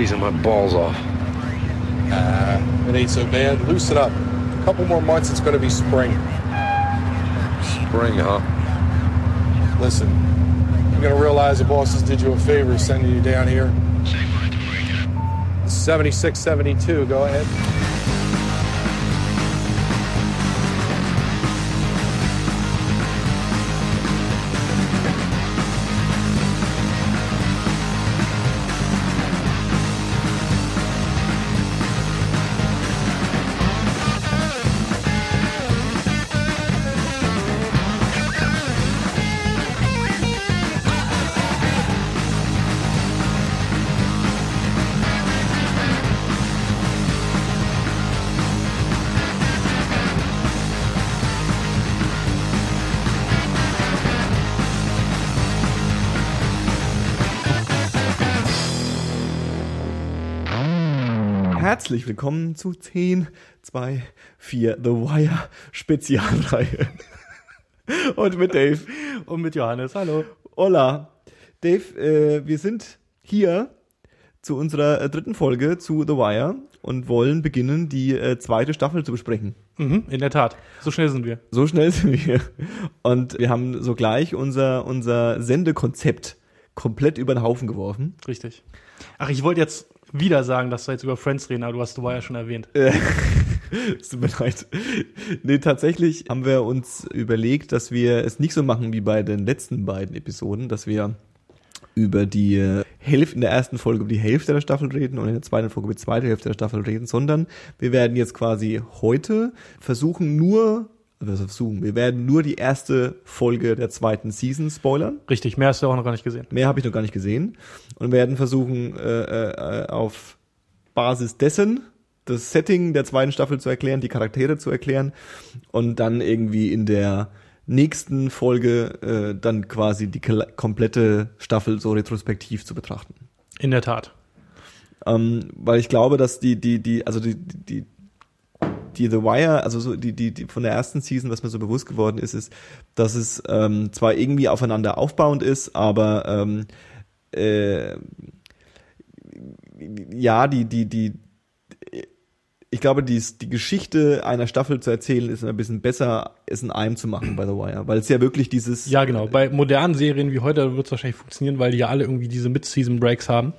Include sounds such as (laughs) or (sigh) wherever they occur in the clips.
freezing my balls off. Uh, it ain't so bad. Loosen up. A couple more months, it's going to be spring. Spring, huh? Listen, you're going to realize the bosses did you a favor sending you down here. 76 72, go ahead. Herzlich willkommen zu 10, 2, 4 The Wire Spezialreihe. (laughs) Und mit Dave. Und mit Johannes, hallo. Hola. Dave, äh, wir sind hier zu unserer äh, dritten Folge zu The Wire und wollen beginnen, die äh, zweite Staffel zu besprechen. Mhm, in der Tat. So schnell sind wir. So schnell sind wir. Und wir haben sogleich unser, unser Sendekonzept komplett über den Haufen geworfen. Richtig. Ach, ich wollte jetzt wieder sagen, dass wir jetzt über Friends reden, aber du hast du war ja schon erwähnt. Äh, (laughs) Es tut mir leid. Nee, tatsächlich haben wir uns überlegt, dass wir es nicht so machen wie bei den letzten beiden Episoden, dass wir über die Hälfte in der ersten Folge über die Hälfte der Staffel reden und in der zweiten Folge über die zweite Hälfte der Staffel reden, sondern wir werden jetzt quasi heute versuchen nur versuchen, wir werden nur die erste Folge der zweiten Season spoilern. Richtig, mehr hast du auch noch gar nicht gesehen. Mehr habe ich noch gar nicht gesehen. Und werden versuchen, äh, äh, auf Basis dessen das Setting der zweiten Staffel zu erklären, die Charaktere zu erklären und dann irgendwie in der nächsten Folge äh, dann quasi die komplette Staffel so retrospektiv zu betrachten. In der Tat. Ähm, weil ich glaube, dass die, die, die, also die, die, die The Wire, also so die, die, die von der ersten Season, was mir so bewusst geworden ist, ist, dass es ähm, zwar irgendwie aufeinander aufbauend ist, aber ähm, äh, ja, die, die, die, ich glaube, die, die Geschichte einer Staffel zu erzählen, ist ein bisschen besser, es in einem zu machen bei The Wire, weil es ja wirklich dieses Ja, genau. Bei modernen Serien wie heute wird es wahrscheinlich funktionieren, weil die ja alle irgendwie diese Mid-Season-Breaks haben.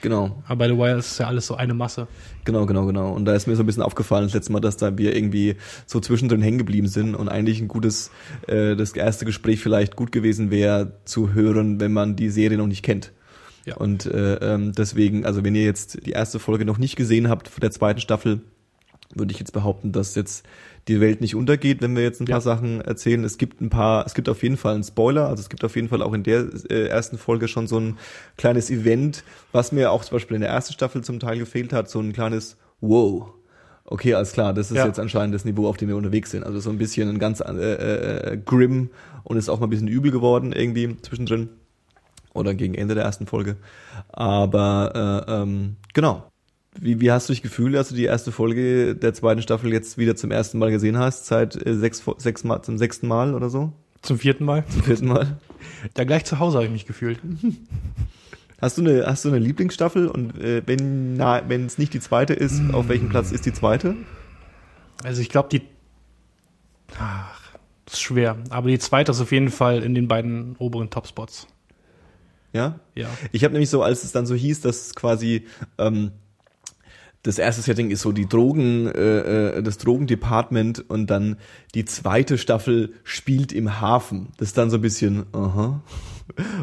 Genau, Aber bei The Wire ist es ja alles so eine Masse. Genau, genau, genau. Und da ist mir so ein bisschen aufgefallen das letzte Mal, dass da wir irgendwie so zwischendrin hängen geblieben sind und eigentlich ein gutes, äh, das erste Gespräch vielleicht gut gewesen wäre zu hören, wenn man die Serie noch nicht kennt. Ja. Und äh, ähm, deswegen, also wenn ihr jetzt die erste Folge noch nicht gesehen habt von der zweiten Staffel, würde ich jetzt behaupten, dass jetzt die Welt nicht untergeht, wenn wir jetzt ein paar Ja. Sachen erzählen. Es gibt ein paar, es gibt auf jeden Fall einen Spoiler, also es gibt auf jeden Fall auch in der äh, ersten Folge schon so ein kleines Event, was mir auch zum Beispiel in der ersten Staffel zum Teil gefehlt hat, so ein kleines Wow. Okay, alles klar, das ist Ja. jetzt anscheinend das Niveau, auf dem wir unterwegs sind. Also so ein bisschen ein ganz äh, äh, grim und ist auch mal ein bisschen übel geworden irgendwie zwischendrin oder gegen Ende der ersten Folge. Aber äh, ähm, genau. Wie, wie hast du dich gefühlt, als du die erste Folge der zweiten Staffel jetzt wieder zum ersten Mal gesehen hast, seit äh, sechs, sechs Mal, zum sechsten Mal oder so? Zum vierten Mal. Zum vierten Mal? Da gleich zu Hause habe ich mich gefühlt. (laughs) Hast du eine, hast du eine Lieblingsstaffel und äh, wenn wenn es nicht die zweite ist, auf welchem Platz ist die zweite? Also ich glaube, die. Ach, das ist schwer. Aber die zweite ist auf jeden Fall in den beiden oberen Topspots. Ja? Ja. Ich habe nämlich so, als es dann so hieß, dass es quasi ähm, das erste Setting ist so die Drogen, äh, äh, das Drogendepartment und dann die zweite Staffel spielt im Hafen. Das ist dann so ein bisschen, aha,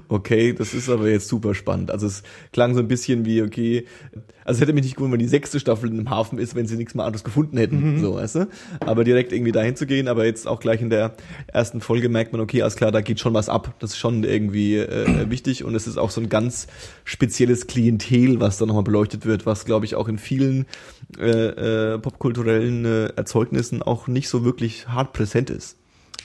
okay, das ist aber jetzt super spannend. Also es klang so ein bisschen wie, okay, also es hätte mich nicht gewundert, wenn die sechste Staffel im Hafen ist, wenn sie nichts mehr anderes gefunden hätten, so, weißt du? Aber direkt irgendwie dahin zu gehen, aber jetzt auch gleich in der ersten Folge merkt man, okay, alles klar, da geht schon was ab. Das ist schon irgendwie äh, wichtig und es ist auch so ein ganz spezielles Klientel, was da nochmal beleuchtet wird, was, glaube ich, auch in vielen äh, äh, popkulturellen äh, Erzeugnissen auch nicht so wirklich hart präsent ist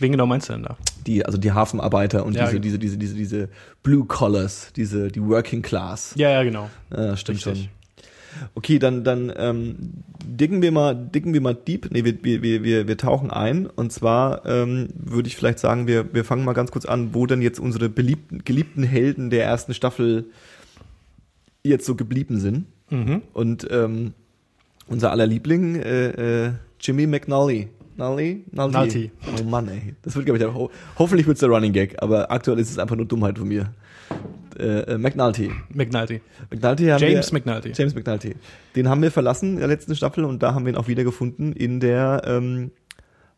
Wen genau meinst du denn da? die, also die Hafenarbeiter und Ja, diese, genau. diese, diese, diese, diese Blue Collars, diese, die Working Class. Ja, ja, genau. Ja, stimmt Richtig. schon. Okay, dann, dann ähm, dicken wir mal, dicken wir mal deep. Nee, wir, wir, wir, wir, tauchen ein. Und zwar ähm, würde ich vielleicht sagen, wir, wir fangen mal ganz kurz an, wo denn jetzt unsere beliebten, geliebten Helden der ersten Staffel jetzt so geblieben sind. Mhm. Und ähm, unser aller Liebling, äh, äh, Jimmy McNulty. Nully? Nulty. Nulty. Oh Mann, ey. Das wird, glaube ich, der, ho hoffentlich wird's der Running Gag, aber aktuell ist es einfach nur Dummheit von mir. Äh, äh, McNulty. McNulty. McNulty haben James wir, McNulty. James McNulty. Den haben wir verlassen in der letzten Staffel und da haben wir ihn auch wieder gefunden in der ähm,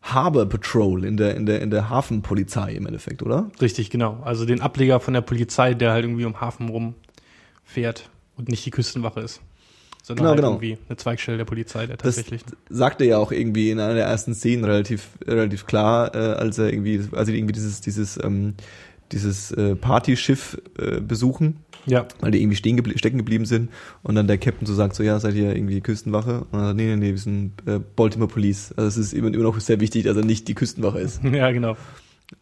Harbor Patrol, in der, in der, in der Hafenpolizei im Endeffekt, oder? Richtig, genau. Also den Ableger von der Polizei, der halt irgendwie um Hafen rumfährt und nicht die Küstenwache ist. Sondern Genau, halt genau. irgendwie eine Zweigstelle der Polizei, der Das tatsächlich. sagt er ja auch irgendwie in einer der ersten Szenen relativ, relativ klar, äh, als er irgendwie, als sie irgendwie dieses, dieses, ähm, dieses äh, Partyschiff äh, besuchen, ja, weil die irgendwie stehen geblie stecken geblieben sind und dann der Captain so sagt, so ja, seid ihr irgendwie Küstenwache? Und er sagt, nee, nee, nee, wir sind äh, Baltimore Police. Also es ist immer, immer noch sehr wichtig, dass er nicht die Küstenwache ist. (laughs) ja, genau.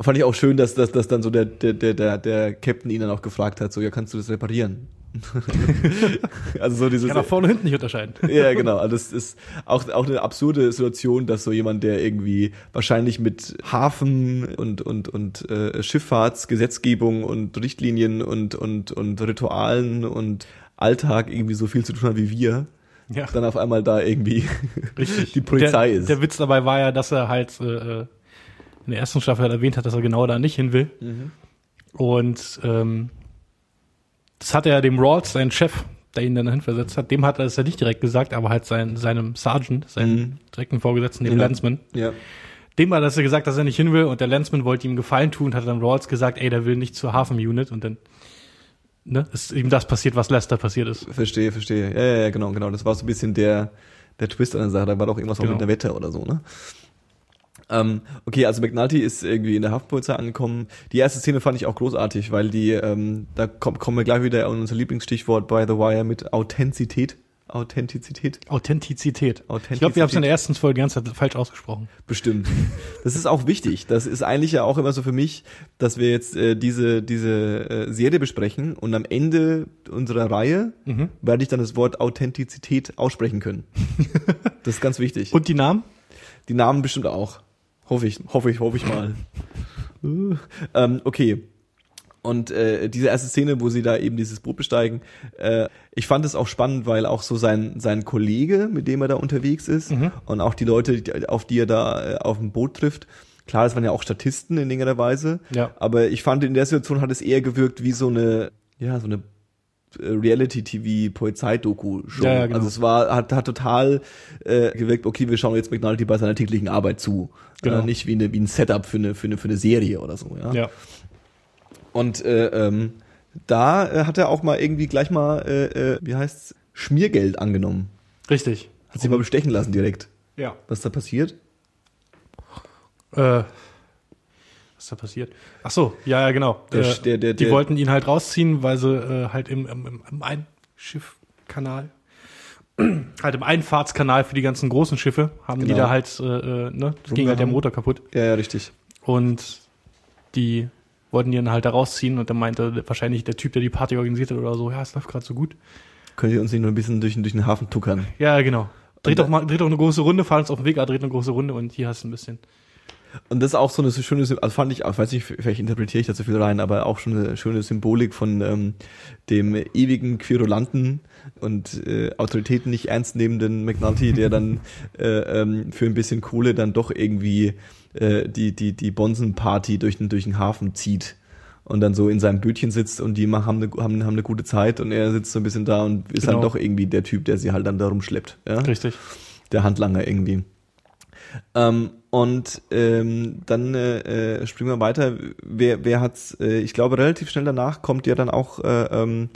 Fand ich auch schön, dass, dass, dass dann so der, der, der, der, der Captain ihn dann auch gefragt hat, so ja, kannst du das reparieren? (laughs) also so dieses Kann auch vorne und hinten nicht unterscheiden. (laughs) ja, genau. Also das ist auch, auch eine absurde Situation, dass so jemand, der irgendwie wahrscheinlich mit Hafen und, und, und äh, Schifffahrtsgesetzgebung und Richtlinien und, und, und Ritualen und Alltag irgendwie so viel zu tun hat wie wir, Ja, dann auf einmal da irgendwie (laughs) richtig. die Polizei der, ist. Der Witz dabei war ja, dass er halt äh, äh, in der ersten Staffel halt erwähnt hat, dass er genau da nicht hin will. Mhm. Und ähm, das hat er dem Rawls, sein Chef, der ihn dann dahin versetzt hat, dem hat er es ja nicht direkt gesagt, aber halt sein, seinem Sergeant, seinem Mhm. direkten Vorgesetzten, dem Ja. Landsman, ja. dem hat er gesagt, dass er nicht hin will und der Landsman wollte ihm Gefallen tun und hat dann Rawls gesagt, ey, der will nicht zur Hafenunit und dann ne, ist ihm das passiert, was Lester passiert ist. Verstehe, verstehe. Ja, ja, ja, genau, genau. Das war so ein bisschen der, der Twist an der Sache. Da war doch irgendwas auch Genau. mit der Wette oder so, ne? Ähm, okay, also McNulty ist irgendwie in der Haftpolizei angekommen. Die erste Szene fand ich auch großartig, weil die, ähm, da komm, kommen wir gleich wieder an unser Lieblingsstichwort bei The Wire mit Authentizität. Authentizität? Authentizität. Authentizität. Ich glaube, wir haben es in der ersten Folge die ganze Zeit falsch ausgesprochen. Bestimmt. Das ist auch wichtig. Das ist eigentlich ja auch immer so für mich, dass wir jetzt äh, diese, diese äh, Serie besprechen und am Ende unserer Reihe Mhm. werde ich dann das Wort Authentizität aussprechen können. (laughs) Das ist ganz wichtig. Und die Namen? Die Namen bestimmt auch. Hoffe ich, hoffe ich, hoffe ich mal. Äh, ähm, okay. Und äh, diese erste Szene, wo sie da eben dieses Boot besteigen, äh, ich fand es auch spannend, weil auch so sein sein Kollege, mit dem er da unterwegs ist, Mhm. und auch die Leute, die, auf die er da äh, auf dem Boot trifft, klar, das waren ja auch Statisten in irgendeiner Weise, Ja. aber ich fand in der Situation hat es eher gewirkt wie so eine, ja, so eine Reality-TV-Polizeidoku-Show. Ja, ja, genau. Also es war, hat, hat total äh, gewirkt, okay, wir schauen jetzt McNulty bei seiner täglichen Arbeit zu. Genau. Äh, nicht wie, eine, wie ein Setup für eine, für, eine, für eine Serie oder so. Ja. Ja. Und äh, ähm, da äh, hat er auch mal irgendwie gleich mal, äh, äh, wie heißt's, Schmiergeld angenommen. Richtig. Hat sich mal bestechen lassen direkt. Ja. Was da passiert? Äh, was ist da passiert? Ach so, ja, ja, genau. Der- äh, der- der- die wollten ihn halt rausziehen, weil sie äh, halt im, im, im, Einschiffkanal, (clears throat) halt im Einfahrtskanal für die ganzen großen Schiffe, haben die Genau. da halt, äh, äh, ne, das ging halt der. Motor kaputt. Ja, ja, richtig. Und die wollten ihn dann halt da rausziehen und dann meinte wahrscheinlich der Typ, der die Party organisiert hat oder so, ja, es läuft gerade so gut. Könnt ihr uns nicht nur ein bisschen durch, den- durch den Hafen tuckern? Ja, genau. Dreht doch mal, dreht doch eine große Runde, fahren uns auf den Weg, ah, dreht eine große Runde und hier hast du ein bisschen. Und das ist auch so eine so schöne, also fand ich, ich weiß nicht, vielleicht interpretiere ich da zu viel rein, aber auch schon eine schöne Symbolik von ähm, dem ewigen Querulanten und äh, Autoritäten nicht ernst nehmenden McNulty, der dann (laughs) äh, ähm, für ein bisschen Kohle dann doch irgendwie äh, die die die Bonsen-Party durch den durch den Hafen zieht und dann so in seinem Bötchen sitzt und die machen, haben, eine, haben, haben eine gute Zeit und er sitzt so ein bisschen da und ist Genau. dann doch irgendwie der Typ, der sie halt dann da rumschleppt. Ja? Richtig. der Handlanger irgendwie. Ähm, und ähm, dann äh, äh, springen wir weiter. Wer, wer hat's? Äh, ich glaube, relativ schnell danach kommt ja dann auch äh, ähm,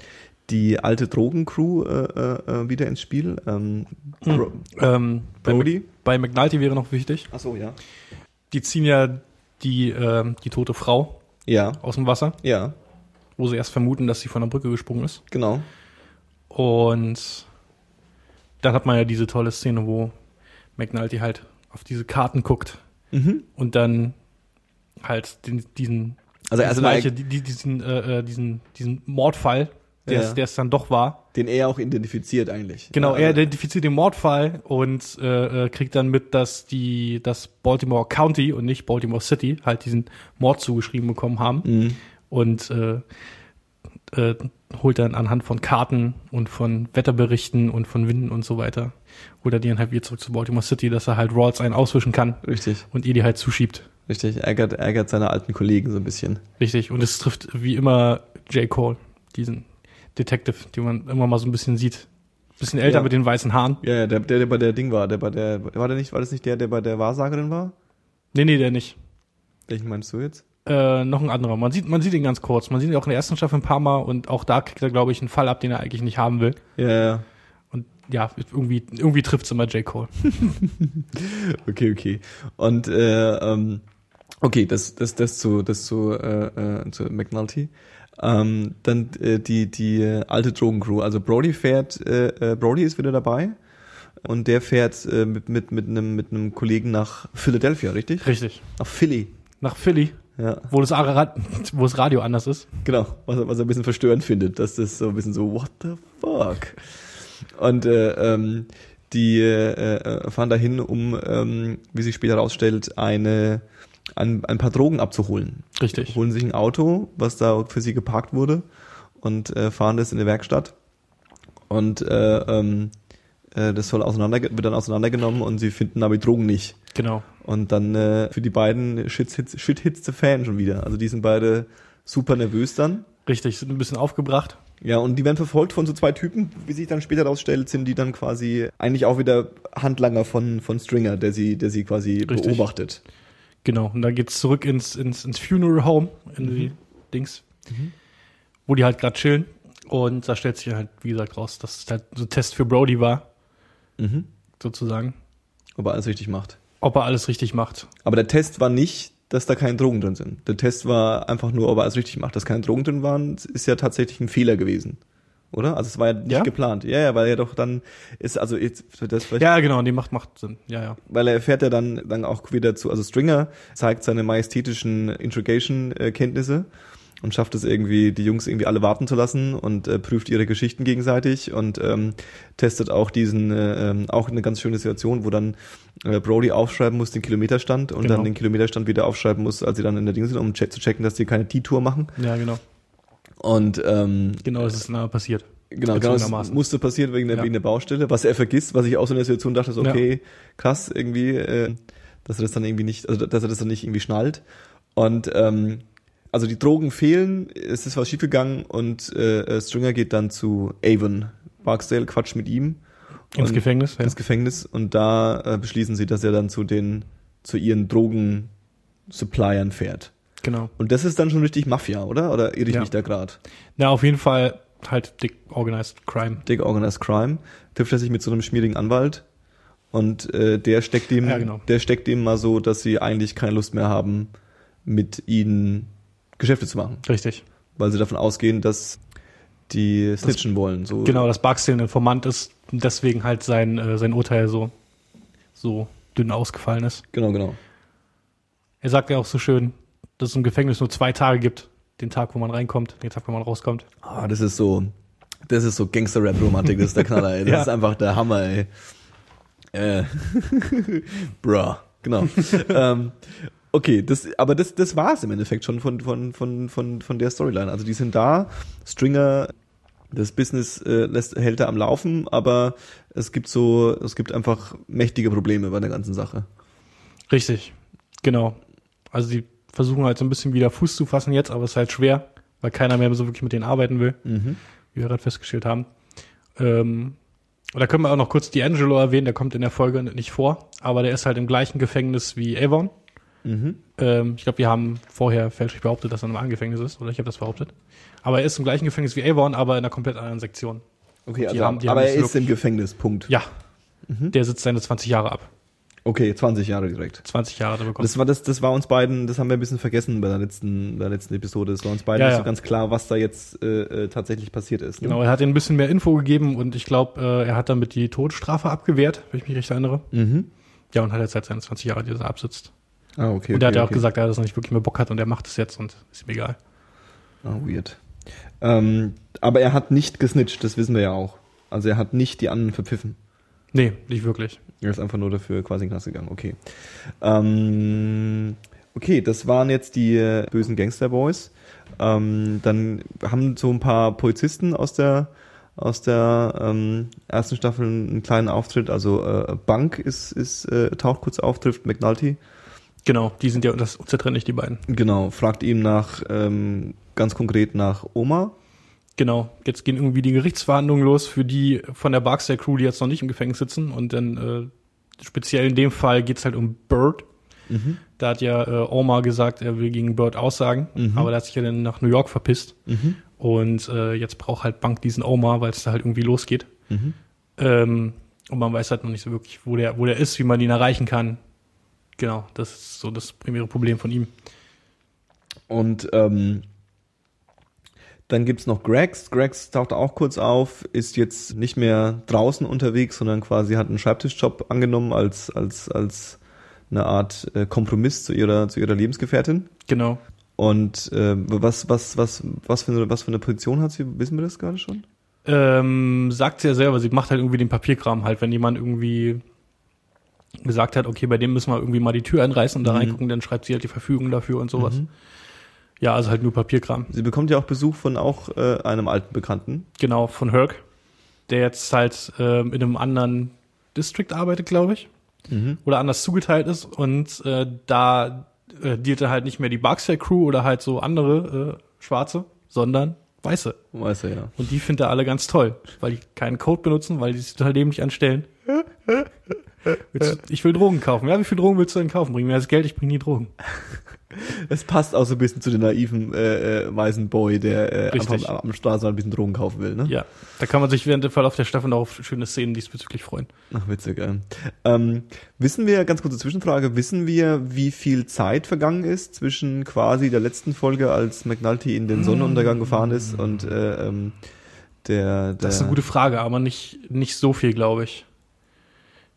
die alte Drogencrew äh, äh, wieder ins Spiel. Ähm, Bro Ähm, bei, Brody. bei McNulty wäre noch wichtig. Ach so, ja. Die ziehen ja die, ähm, die tote Frau Ja, aus dem Wasser, ja, wo sie erst vermuten, dass sie von der Brücke gesprungen ist. genau. Und dann hat man ja diese tolle Szene, wo McNulty halt auf diese Karten guckt Mhm. und dann halt den, diesen Also erstmal, Leiche, die, die, diesen, äh, äh, diesen, diesen Mordfall, der Ja. es der es dann doch war. den er auch identifiziert eigentlich. Genau, er also- identifiziert den Mordfall und äh, äh, kriegt dann mit, dass die das Baltimore County und nicht Baltimore City halt diesen Mord zugeschrieben bekommen haben. Mhm. Und äh, äh, holt dann anhand von Karten und von Wetterberichten und von Winden und so weiter, holt er die dann halt wieder zurück zu Baltimore City, dass er halt Rawls einen auswischen kann Richtig, und ihr die halt zuschiebt. richtig. Ärgert, ärgert seine alten Kollegen so ein bisschen. Richtig. Und es trifft wie immer J. Cole, diesen Detective, den man immer mal so ein bisschen sieht. Bisschen älter Ja. mit den weißen Haaren. Ja, ja, der, der, der bei der Ding war, der bei der, war der nicht, war das nicht der, der bei der Wahrsagerin war? Nee, nee, der nicht. Welchen meinst du jetzt? Äh, noch ein anderer. Man sieht, man sieht ihn ganz kurz. Man sieht ihn auch in der ersten Staffel ein paar Mal und auch da kriegt er, glaube ich, einen Fall ab, den er eigentlich nicht haben will. Ja, ja. Und ja, irgendwie, irgendwie trifft's immer J. Cole. (laughs) Okay, okay. Und äh, ähm, okay, das, das, das zu, das zu, äh, äh, zu McNulty. Ähm, dann äh, die, die äh, alte Drogencrew. Also Brody fährt, äh, äh, Brody ist wieder dabei und der fährt äh, mit, mit, mit, einem, mit einem Kollegen nach Philadelphia, richtig? Richtig. Nach Philly. Nach Philly, Ja, wo das, wo das Radio anders ist. genau. Was, er- was er ein bisschen verstörend findet, dass das so ein bisschen so, what the fuck? Und äh, ähm, die äh, äh, fahren dahin, um, ähm, wie sich später herausstellt, eine, ein, ein paar Drogen abzuholen. Richtig. Holen sich ein Auto, was da für sie geparkt wurde, und äh, fahren das in eine Werkstatt. Und äh, ähm, äh, das soll auseinander, wird dann auseinandergenommen und sie finden aber die Drogen nicht. Genau. Und dann äh, für die beiden Shit hits, Shit hits the Fan schon wieder. Also die sind beide super nervös dann. Richtig, sind ein bisschen aufgebracht. Ja, und die werden verfolgt von so zwei Typen, wie sich dann später herausstellt, sind die dann quasi eigentlich auch wieder Handlanger von, von Stringer, der sie, der sie quasi Richtig. beobachtet. Genau. Und dann geht's zurück ins, ins, ins Funeral Home, in die Dings, wo die halt gerade chillen. Und da stellt sich halt, wie gesagt, raus, dass es halt so ein Test für Brody war, Mhm. sozusagen. Ob er alles richtig macht. Ob er alles richtig macht. Aber der Test war nicht, dass da keine Drogen drin sind. Der Test war einfach nur, ob er alles richtig macht. Dass keine Drogen drin waren, ist ja tatsächlich ein Fehler gewesen. Oder? Also es war ja nicht Ja? geplant. Ja, ja, weil er doch dann ist, also jetzt, das vielleicht Ja, genau, die macht, macht Sinn. Ja, ja. weil er fährt ja dann, dann auch wieder zu, also Stringer zeigt seine majestätischen Interrogation-Kenntnisse und schafft es irgendwie, die Jungs irgendwie alle warten zu lassen und äh, prüft ihre Geschichten gegenseitig und ähm, testet auch diesen, äh, ähm, auch eine ganz schöne Situation, wo dann äh, Brody aufschreiben muss den Kilometerstand und Genau. dann den Kilometerstand wieder aufschreiben muss, als sie dann in der Ding sind, um check zu checken, dass die keine T-Tour machen. Ja, genau. Und ähm, Genau, das ist nah passiert. Genau, genau, das musste passieren wegen der, Ja. wegen der Baustelle, was er vergisst, was ich auch so in der Situation dachte, so, okay, krass, irgendwie, äh, dass er das dann irgendwie nicht, also dass er das dann nicht irgendwie schnallt. Und ähm, also die Drogen fehlen, es ist was schiefgegangen und äh, äh, Stringer geht dann zu Avon. Barksdale quatscht mit ihm Ins Gefängnis, ja. ins Gefängnis und da äh, beschließen sie, dass er dann zu den, zu ihren Drogen-Suppliern fährt. Genau. Und das ist dann schon richtig Mafia, oder? Oder irre ich Ja. mich da gerade? Ja, auf jeden Fall halt dick organized crime. Dick Organized Crime, trifft er sich mit so einem schmierigen Anwalt und äh, der steckt ihm, Ja, genau. der steckt ihm mal so, dass sie eigentlich keine Lust mehr haben, mit ihnen Geschäfte zu machen, Richtig. weil sie davon ausgehen, dass die snitchen wollen. So. Genau, dass Barksdale ein Informant ist und deswegen halt sein, äh, sein Urteil so, so dünn ausgefallen ist. Genau, genau. Er sagt ja auch so schön, dass es im Gefängnis nur zwei Tage gibt. Den Tag, wo man reinkommt, den Tag, wo man rauskommt. Ah, das ist so, das ist so Gangster-Rap-Romantik, das ist der Knaller, ey. Das (laughs) Ja. ist einfach der Hammer, ey. Äh, (laughs) bruh, genau. (laughs) ähm, okay, das, aber das, das war's im Endeffekt schon von, von, von, von, von der Storyline. Also die sind da, Stringer, das Business äh, lässt, hält er am Laufen, aber es gibt so, es gibt einfach mächtige Probleme bei der ganzen Sache. Richtig. Genau. Also die versuchen halt so ein bisschen wieder Fuß zu fassen jetzt, aber es ist halt schwer, weil keiner mehr so wirklich mit denen arbeiten will, wie wir gerade festgestellt haben. Ähm, und da können wir auch noch kurz D'Angelo erwähnen, der kommt in der Folge nicht vor, aber der ist halt im gleichen Gefängnis wie Avon. Ähm, ich glaube, wir haben vorher fälschlich behauptet, dass er im anderen Gefängnis ist, oder ich habe das behauptet. Aber er ist im gleichen Gefängnis wie Avon, aber in einer komplett anderen Sektion. Okay, Die also, haben- aber er ist im Gefängnis, Punkt. Ja, der sitzt seine 20 Jahre ab. Okay, 20 Jahre direkt. 20 Jahre bekommen. Das war das, das war uns beiden, das haben wir ein bisschen vergessen bei der letzten, der letzten Episode. Es war uns beiden Ja, nicht ja. so ganz klar, was da jetzt äh, äh, tatsächlich passiert ist. Ne? Genau, er hat ihnen ein bisschen mehr Info gegeben und ich glaube, äh, er hat damit die Todesstrafe abgewehrt, wenn ich mich recht erinnere. Mhm. Ja, und hat jetzt seit seinen 20 Jahren, die er absitzt. Ah, okay. und er hat okay, ja auch okay. gesagt, er hat das nicht wirklich mehr Bock hat und er macht es jetzt und ist ihm egal. Ah, weird. Ähm, aber er hat nicht gesnitcht, das wissen wir ja auch. Also er hat nicht die anderen verpfiffen. Nee, nicht wirklich. Er ist einfach nur dafür quasi in Knast gegangen. Okay. Ähm, okay, das waren jetzt die bösen Gangsterboys. Ähm, dann haben so ein paar Polizisten aus der aus der ähm, ersten Staffel einen kleinen Auftritt. Also äh, Bank ist, ist äh, taucht kurz auf, trifft McNulty. Genau, die sind ja das unzertrennlich, die beiden. Genau, fragt ihm nach ähm, ganz konkret nach Oma. Genau, jetzt gehen irgendwie die Gerichtsverhandlungen los für die von der Barksdale Crew, die jetzt noch nicht im Gefängnis sitzen. Und dann äh, speziell in dem Fall geht's halt um Bird. Mhm. Da hat ja äh, Omar gesagt, er will gegen Bird aussagen, Mhm. aber der hat sich ja dann nach New York verpisst. Und äh, jetzt braucht halt Bank diesen Omar, weil es da halt irgendwie losgeht. Mhm. Ähm, und man weiß halt noch nicht so wirklich, wo der, wo der ist, wie man ihn erreichen kann. Genau, das ist so das primäre Problem von ihm. Und ähm, dann gibt's noch Gregs. Gregs taucht auch kurz auf, ist jetzt nicht mehr draußen unterwegs, sondern quasi hat einen Schreibtischjob angenommen als, als, als eine Art äh, Kompromiss zu ihrer, zu ihrer Lebensgefährtin. Genau. Und äh, was, was, was, was, für eine, was für eine Position hat sie? Wissen wir das gerade schon? Ähm, sagt sie ja selber, sie macht halt irgendwie den Papierkram halt, wenn jemand irgendwie gesagt hat, okay, bei dem müssen wir irgendwie mal die Tür einreißen und da Mhm. reingucken, dann schreibt sie halt die Verfügung dafür und sowas. Ja, also halt nur Papierkram. Sie bekommt ja auch Besuch von auch äh, einem alten Bekannten. Genau, von Herc, der jetzt halt ähm, in einem anderen District arbeitet, glaube ich. Oder anders zugeteilt ist und äh, da äh, dealt er halt nicht mehr die Barksdale Crew oder halt so andere äh, Schwarze, sondern Weiße. Weiß er ja. Und die findet er alle ganz toll, weil die keinen Code benutzen, weil die sich total dämlich anstellen. Willst ich will Drogen kaufen. Ja, wie viel Drogen willst du denn kaufen? Bring mir das Geld, ich bring nie Drogen. (laughs) Es passt auch so ein bisschen zu dem naiven äh, äh, weißen Boy, der äh, am, am Straßenrand ein bisschen Drogen kaufen will, ne? Ja, da kann man sich während dem Verlauf der Staffel noch auf schöne Szenen diesbezüglich freuen. Ach, witzig, ey. Ähm, wissen wir, ganz kurze Zwischenfrage, wissen wir, wie viel Zeit vergangen ist zwischen quasi der letzten Folge, als McNulty in den Sonnenuntergang gefahren ist und äh, ähm, der, der Das ist eine gute Frage, aber nicht, nicht so viel, glaube ich.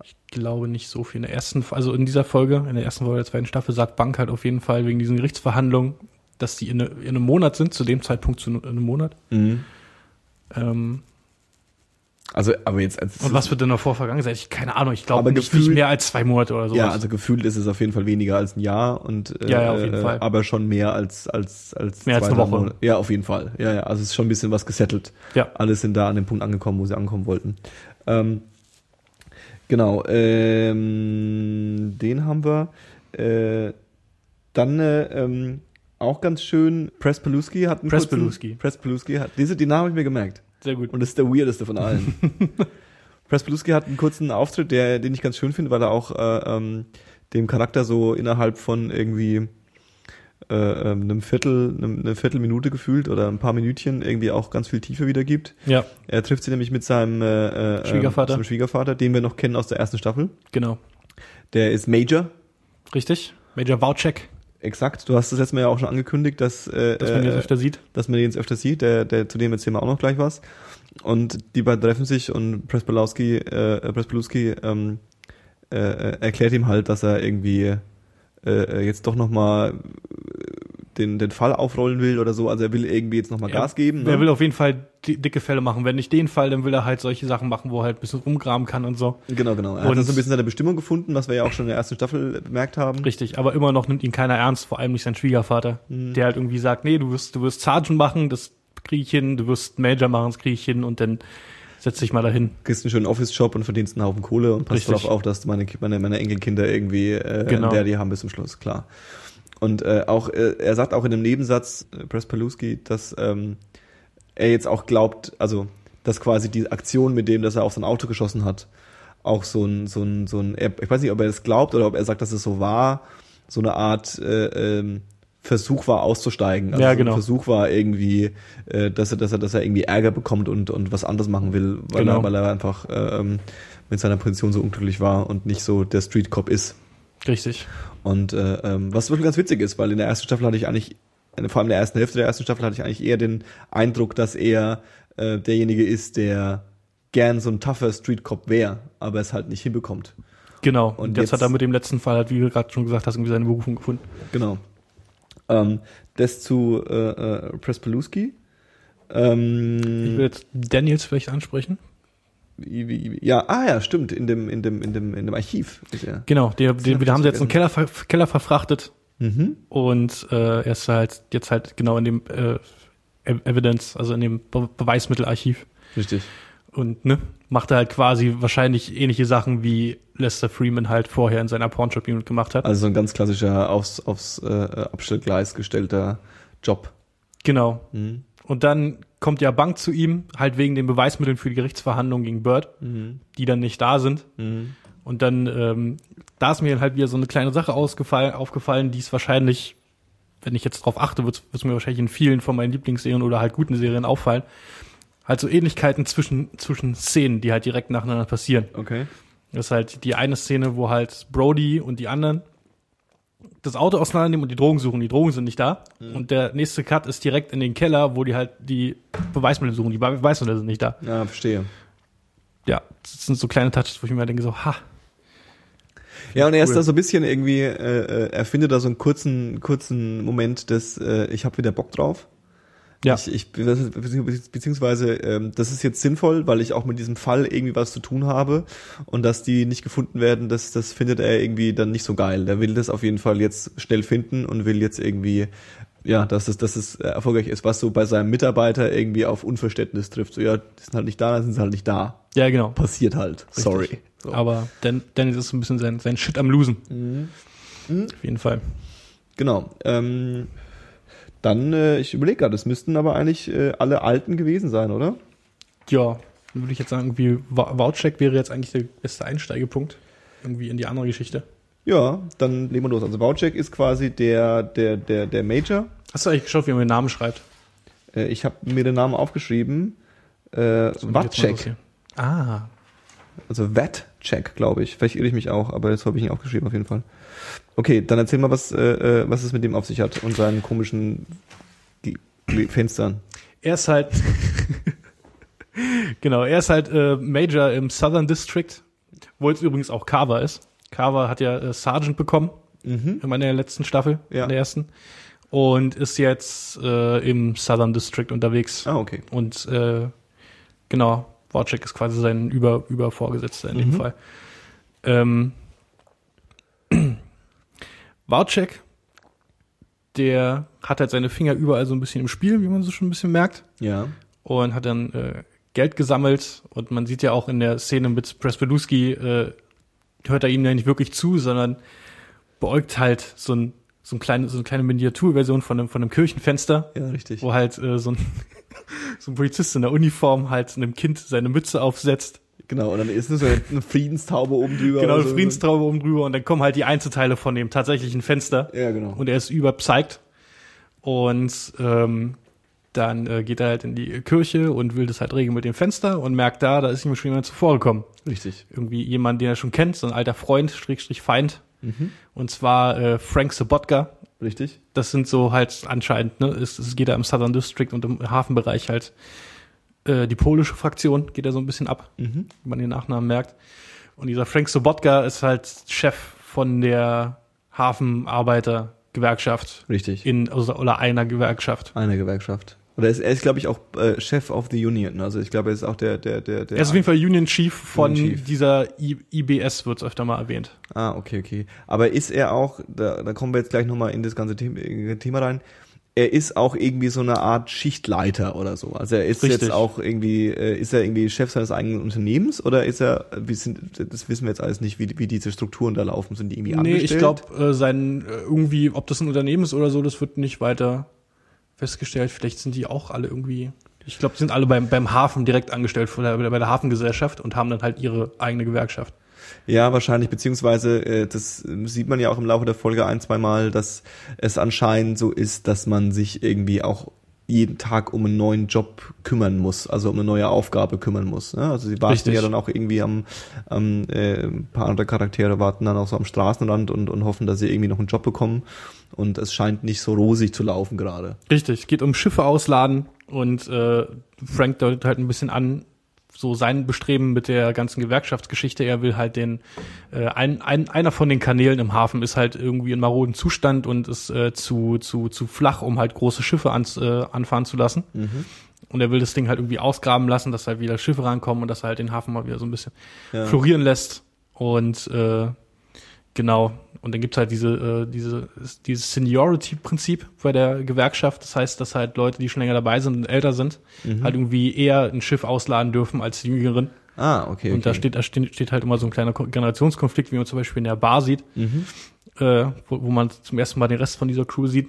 Ich glaube nicht so viel. In der ersten, also in dieser Folge, in der ersten Folge der zweiten Staffel, sagt Bank halt auf jeden Fall wegen diesen Gerichtsverhandlungen, dass die in, eine, in einem Monat sind, zu dem Zeitpunkt zu einem Monat. Mhm. Ähm, Also, aber jetzt als und was wird denn davor vergangen sein? Ich keine Ahnung. Ich glaube nicht, gefühlt- nicht mehr als zwei Monate oder sowas. ja, also gefühlt ist es auf jeden Fall weniger als ein Jahr und äh, Ja, ja, auf jeden äh, Fall. aber schon mehr als als als Mehr als eine Woche. Monate. Ja, auf jeden Fall. Ja, ja, also es ist schon ein bisschen was gesettelt. Ja. Alle sind da an dem Punkt angekommen, wo sie ankommen wollten. Ähm, genau, ähm, den haben wir. Äh, dann äh, ähm, auch ganz schön, Press Peluski hat einen Press-Peluski. kurzen- Press Peluski hat, diese, den Namen habe ich mir gemerkt. Sehr gut. Und das ist der weirdeste von allen. (laughs) Press Peluski hat einen kurzen Auftritt, der, den ich ganz schön finde, weil er auch äh, ähm, dem Charakter so innerhalb von irgendwie äh, ähm, einem Viertel, einem, eine Viertelminute gefühlt oder ein paar Minütchen irgendwie auch ganz viel Tiefe wiedergibt. Ja, Er trifft sie nämlich mit seinem äh, äh, Schwiegervater. Seinem Schwiegervater, den wir noch kennen aus der ersten Staffel. genau. Der ist Major. Richtig. Major Vouchek, Exakt. Du hast das letzte Mal ja auch schon angekündigt, dass, äh, dass man äh, jetzt öfter sieht. dass man den jetzt öfter sieht. Der, der, zu dem erzählen wir auch noch gleich was. Und die beiden treffen sich und Prespolowski, äh, Prespolowski ähm, äh, äh, erklärt ihm halt, dass er irgendwie äh, jetzt doch nochmal den, den Fall aufrollen will oder so. Also er will irgendwie jetzt nochmal Gas geben. Er ne? will auf jeden Fall di dicke Fälle machen. Wenn nicht den Fall, dann will er halt solche Sachen machen, wo er halt ein bisschen rumgraben kann und so. Genau, genau. Er Und- hat dann so ein bisschen seine Bestimmung gefunden, was wir ja auch schon in der ersten Staffel bemerkt haben. Richtig, aber immer noch nimmt ihn keiner ernst, vor allem nicht sein Schwiegervater, Mhm. der halt irgendwie sagt, nee, du wirst, du wirst Sergeant machen, das kriege ich hin, du wirst Major machen, das kriege ich hin und dann setz dich mal dahin. Kriegst einen schönen Office-Job und verdienst einen Haufen Kohle und passt Richtig. darauf auf, dass meine, meine, meine Enkelkinder irgendwie äh, Genau. der die haben bis zum Schluss, klar. Und äh, auch, äh, er sagt auch in dem Nebensatz, äh, Press Peluski, dass ähm, er jetzt auch glaubt, also dass quasi die Aktion mit dem, dass er auf sein Auto geschossen hat, auch so ein, so ein, so ein, er, ich weiß nicht, ob er das glaubt oder ob er sagt, dass es so war, so eine Art äh, ähm, Versuch war auszusteigen. Also Ja, genau. Versuch war irgendwie, äh, dass er, dass er, dass er irgendwie Ärger bekommt und, und was anderes machen will, weil Genau. er, weil er einfach äh, ähm, mit seiner Position so unglücklich war und nicht so der Street Cop ist. Richtig. Und äh, ähm, was wirklich ganz witzig ist, weil in der ersten Staffel hatte ich eigentlich, vor allem in der ersten Hälfte der ersten Staffel hatte ich eigentlich eher den Eindruck, dass er äh, derjenige ist, der gern so ein tougher Street Cop wäre, aber es halt nicht hinbekommt. Genau. Und jetzt, jetzt- hat er mit dem letzten Fall halt, wie du gerade schon gesagt hast, irgendwie seine Berufung gefunden. Genau. Ähm, das zu äh, äh, Prespeluski. Ich will Ähm, jetzt Daniels vielleicht ansprechen. Ja, ah ja, stimmt, in dem, in dem, in dem, in dem Archiv ist er. Genau, den, ich wir haben sie jetzt in den Keller, ver- Keller verfrachtet, Und äh, er ist halt jetzt halt genau in dem äh, Ev- Evidence, also in dem Be Beweismittelarchiv. Richtig. Und ne, macht er halt quasi wahrscheinlich ähnliche Sachen, wie Lester Freeman halt vorher in seiner Pawnshop-Unit gemacht hat. Also so ein ganz klassischer aufs, aufs äh, Abstellgleis gestellter Job. Genau. Und dann kommt ja Bank zu ihm, halt wegen den Beweismitteln für die Gerichtsverhandlung gegen Bird, die dann nicht da sind. Und dann, ähm, da ist mir halt wieder so eine kleine Sache ausgefallen, aufgefallen, die ist wahrscheinlich, wenn ich jetzt drauf achte, wird es mir wahrscheinlich in vielen von meinen Lieblingsserien oder halt guten Serien auffallen. Halt so Ähnlichkeiten zwischen, zwischen Szenen, die halt direkt nacheinander passieren. Okay. Das ist halt die eine Szene, wo halt Brody und die anderen das Auto auseinandernehmen und die Drogen suchen. Die Drogen sind nicht da. Und der nächste Cut ist direkt in den Keller, wo die halt die Beweismittel suchen. Die Be- Beweismittel sind nicht da. Ja, verstehe. Ja, das sind so kleine Touches, wo ich mir denke so, ha, Ja, und er ist Cool. da so ein bisschen irgendwie, äh, äh, er findet da so einen kurzen, kurzen Moment des, äh, ich habe wieder Bock drauf. Ja. Ich, ich, beziehungs- beziehungsweise, ähm, das ist jetzt sinnvoll, weil ich auch mit diesem Fall irgendwie was zu tun habe und dass die nicht gefunden werden, das, das findet er irgendwie dann nicht so geil. Der will das auf jeden Fall jetzt schnell finden und will jetzt irgendwie, ja, dass es, dass es erfolgreich ist, was so bei seinem Mitarbeiter irgendwie auf Unverständnis trifft. So, ja, die sind halt nicht da, dann sind sie halt nicht da. ja genau. Passiert halt. Sorry. So. Aber Dan, Dennis ist ein bisschen sein, sein Shit am Losen. Auf jeden Fall. Genau. Ähm, dann, äh, ich überlege gerade, es müssten aber eigentlich äh, alle Alten gewesen sein, oder? Ja, dann würde ich jetzt sagen, irgendwie Voucheck wäre jetzt eigentlich der beste Einsteigepunkt. Irgendwie in die andere Geschichte. Ja, dann legen wir los. Also Voucheck ist quasi der, der, der, der Major. Hast du eigentlich geschaut, wie man den Namen schreibt? Äh, ich habe mir den Namen aufgeschrieben. Äh, interessieren. Ah, Also Vatcheck, glaube ich. Vielleicht irre ich mich auch, aber das habe ich nicht aufgeschrieben auf jeden Fall. Okay, dann erzähl mal, was, äh, äh, was es mit dem auf sich hat und seinen komischen G G Fenstern. er ist halt, (laughs) genau, er ist halt äh, Major im Southern District, wo jetzt übrigens auch Carver ist. Carver hat ja äh, Sergeant bekommen in meiner letzten Staffel, Ja. in der ersten. Und ist jetzt äh, im Southern District unterwegs. Ah, okay. Und äh, genau, Wojcik ist quasi sein Über Übervorgesetzter in dem Fall. Ähm, (clears throat) Wojcik, der hat halt seine Finger überall so ein bisschen im Spiel, wie man so schon ein bisschen merkt, Ja. und hat dann äh, Geld gesammelt. Und man sieht ja auch in der Szene mit Prespeluski, äh, hört er ihm ja nicht wirklich zu, sondern beäugt halt so ein so, ein kleine, so eine kleine Miniaturversion von einem, von einem Kirchenfenster Ja, richtig. wo halt äh, so, ein, (laughs) so ein Polizist in der Uniform halt einem Kind seine Mütze aufsetzt. Genau, und dann ist nur so eine Friedenstaube oben drüber. Genau, eine so. Friedenstraube oben drüber und dann kommen halt die Einzelteile von dem tatsächlichen Fenster. Ja, genau. Und er ist überpsyched. Und ähm, dann äh, geht er halt in die Kirche und will das halt regeln mit dem Fenster und merkt da, da ist ihm schon jemand zuvor gekommen. Richtig. Irgendwie jemand, den er schon kennt, so ein alter Freund, Schrägstrich Feind. Mhm. Und zwar äh, Frank Sobotka. Richtig. das sind so halt anscheinend, ne, es, geht da im Southern District und im Hafenbereich halt äh, die polische Fraktion geht da so ein bisschen ab, Mhm. wie man den Nachnamen merkt. Und dieser Frank Sobotka ist halt Chef von der Hafenarbeiter-Gewerkschaft Richtig. in also, oder einer Gewerkschaft. Einer Gewerkschaft. Oder er ist, er ist glaube ich, auch äh, Chef of the Union. Also ich glaube, er ist auch der, der, der, der. Er ist auf jeden Fall Union Chief von Union Chief. dieser I IBS, wird öfter mal erwähnt. Ah, okay, okay. Aber ist er auch, da, da kommen wir jetzt gleich nochmal in das ganze Thema, äh, Thema rein, er ist auch irgendwie so eine Art Schichtleiter oder so. Also er ist Richtig. jetzt auch irgendwie, äh, ist er irgendwie Chef seines eigenen Unternehmens oder ist er, wie sind, das wissen wir jetzt alles nicht, wie, wie diese Strukturen da laufen, sind die irgendwie Nee, angestellt? ich glaube, äh, sein äh, irgendwie, ob das ein Unternehmen ist oder so, das wird nicht weiter festgestellt. Vielleicht sind die auch alle irgendwie. Ich glaube, die sind alle beim, beim Hafen direkt angestellt von der, bei der Hafengesellschaft und haben dann halt ihre eigene Gewerkschaft. Ja, wahrscheinlich, beziehungsweise äh, das sieht man ja auch im Laufe der Folge ein, zwei dass es anscheinend so ist, dass man sich irgendwie auch jeden Tag um einen neuen Job kümmern muss, also um eine neue Aufgabe kümmern muss. Ne? Also sie warten Richtig. ja dann auch irgendwie am, am äh, ein paar andere Charaktere warten dann auch so am Straßenrand und, und hoffen, dass sie irgendwie noch einen Job bekommen. Und es scheint nicht so rosig zu laufen gerade. Richtig, es geht um Schiffe ausladen und äh, Frank deutet halt ein bisschen an, so sein Bestreben mit der ganzen Gewerkschaftsgeschichte. Er will halt den, äh, ein, ein, einer von den Kanälen im Hafen ist halt irgendwie in maroden Zustand und ist äh, zu, zu, zu flach, um halt große Schiffe ans, äh, anfahren zu lassen. Und er will das Ding halt irgendwie ausgraben lassen, dass halt wieder Schiffe rankommen und dass er halt den Hafen mal wieder so ein bisschen Ja. florieren lässt. Und äh, Genau. Und dann gibt's halt diese, äh, diese, dieses Seniority-Prinzip bei der Gewerkschaft. Das heißt, dass halt Leute, die schon länger dabei sind und älter sind, halt irgendwie eher ein Schiff ausladen dürfen als die Jüngeren. Ah, okay. Und da steht, da steht, halt immer so ein kleiner Ko- Generationskonflikt, wie man zum Beispiel in der Bar sieht, Mhm. äh, wo, wo man zum ersten Mal den Rest von dieser Crew sieht.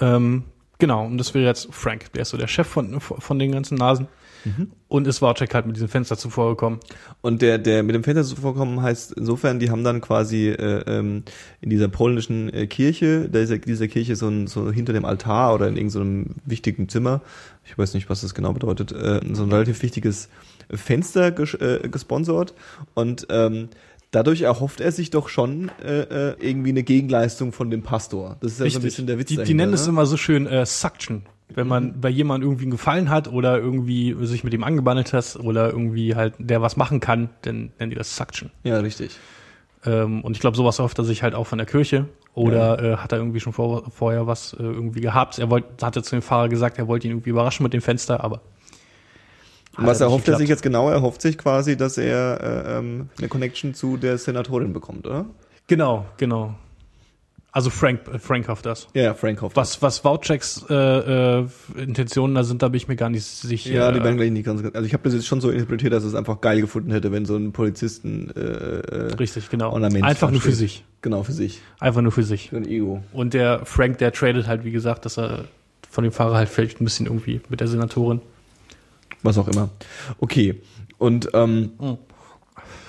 Ähm, genau, und das wäre jetzt Frank, der ist so der Chef von, von den ganzen Nasen. Mhm. Und ist Wojciech halt mit diesem Fenster zuvor gekommen. Und der, der mit dem Fenster zuvorkommen heißt insofern, die haben dann quasi äh, ähm, in dieser polnischen äh, Kirche, da ist ja dieser Kirche so, ein, so hinter dem Altar oder in irgendeinem wichtigen Zimmer, ich weiß nicht, was das genau bedeutet, äh, so ein relativ wichtiges Fenster ges äh, gesponsert und ähm, dadurch erhofft er sich doch schon äh, äh, irgendwie eine Gegenleistung von dem Pastor. Das ist ja so ein bisschen der Witz die, die nennen es ne? immer so schön äh, Suction. Wenn man bei jemandem irgendwie einen Gefallen hat oder irgendwie sich mit ihm angebandelt hat oder irgendwie halt der was machen kann, dann nennen die das Suction. Ja, richtig. Ähm, und ich glaube, sowas erhofft er sich halt auch von der Kirche. Oder äh, hat er irgendwie schon vor, vorher was äh, irgendwie gehabt. Er wollte, hatte zu dem Fahrer gesagt, er wollte ihn irgendwie überraschen mit dem Fenster, aber Und was ja nicht erhofft er sich jetzt genau? Er hofft sich quasi, dass er äh, ähm, eine Connection zu der Senatorin bekommt, oder? genau, genau. Also Frank, äh, Frank hofft das. Ja, Frank hofft. Was, was Voucheks äh, äh, Intentionen da sind, da bin ich mir gar nicht sicher. Ja, die werden gleich nicht ganz. Also ich habe das jetzt schon so interpretiert, dass es einfach geil gefunden hätte, wenn so ein Polizisten äh, äh, Richtig, genau. Ornament Einfach nur für sich. Genau für sich. Einfach nur für sich. Für ein Ego. Und der Frank, der tradet halt, wie gesagt, dass er von dem Fahrer halt vielleicht ein bisschen irgendwie mit der Senatorin. Was auch immer. Okay. Und ähm,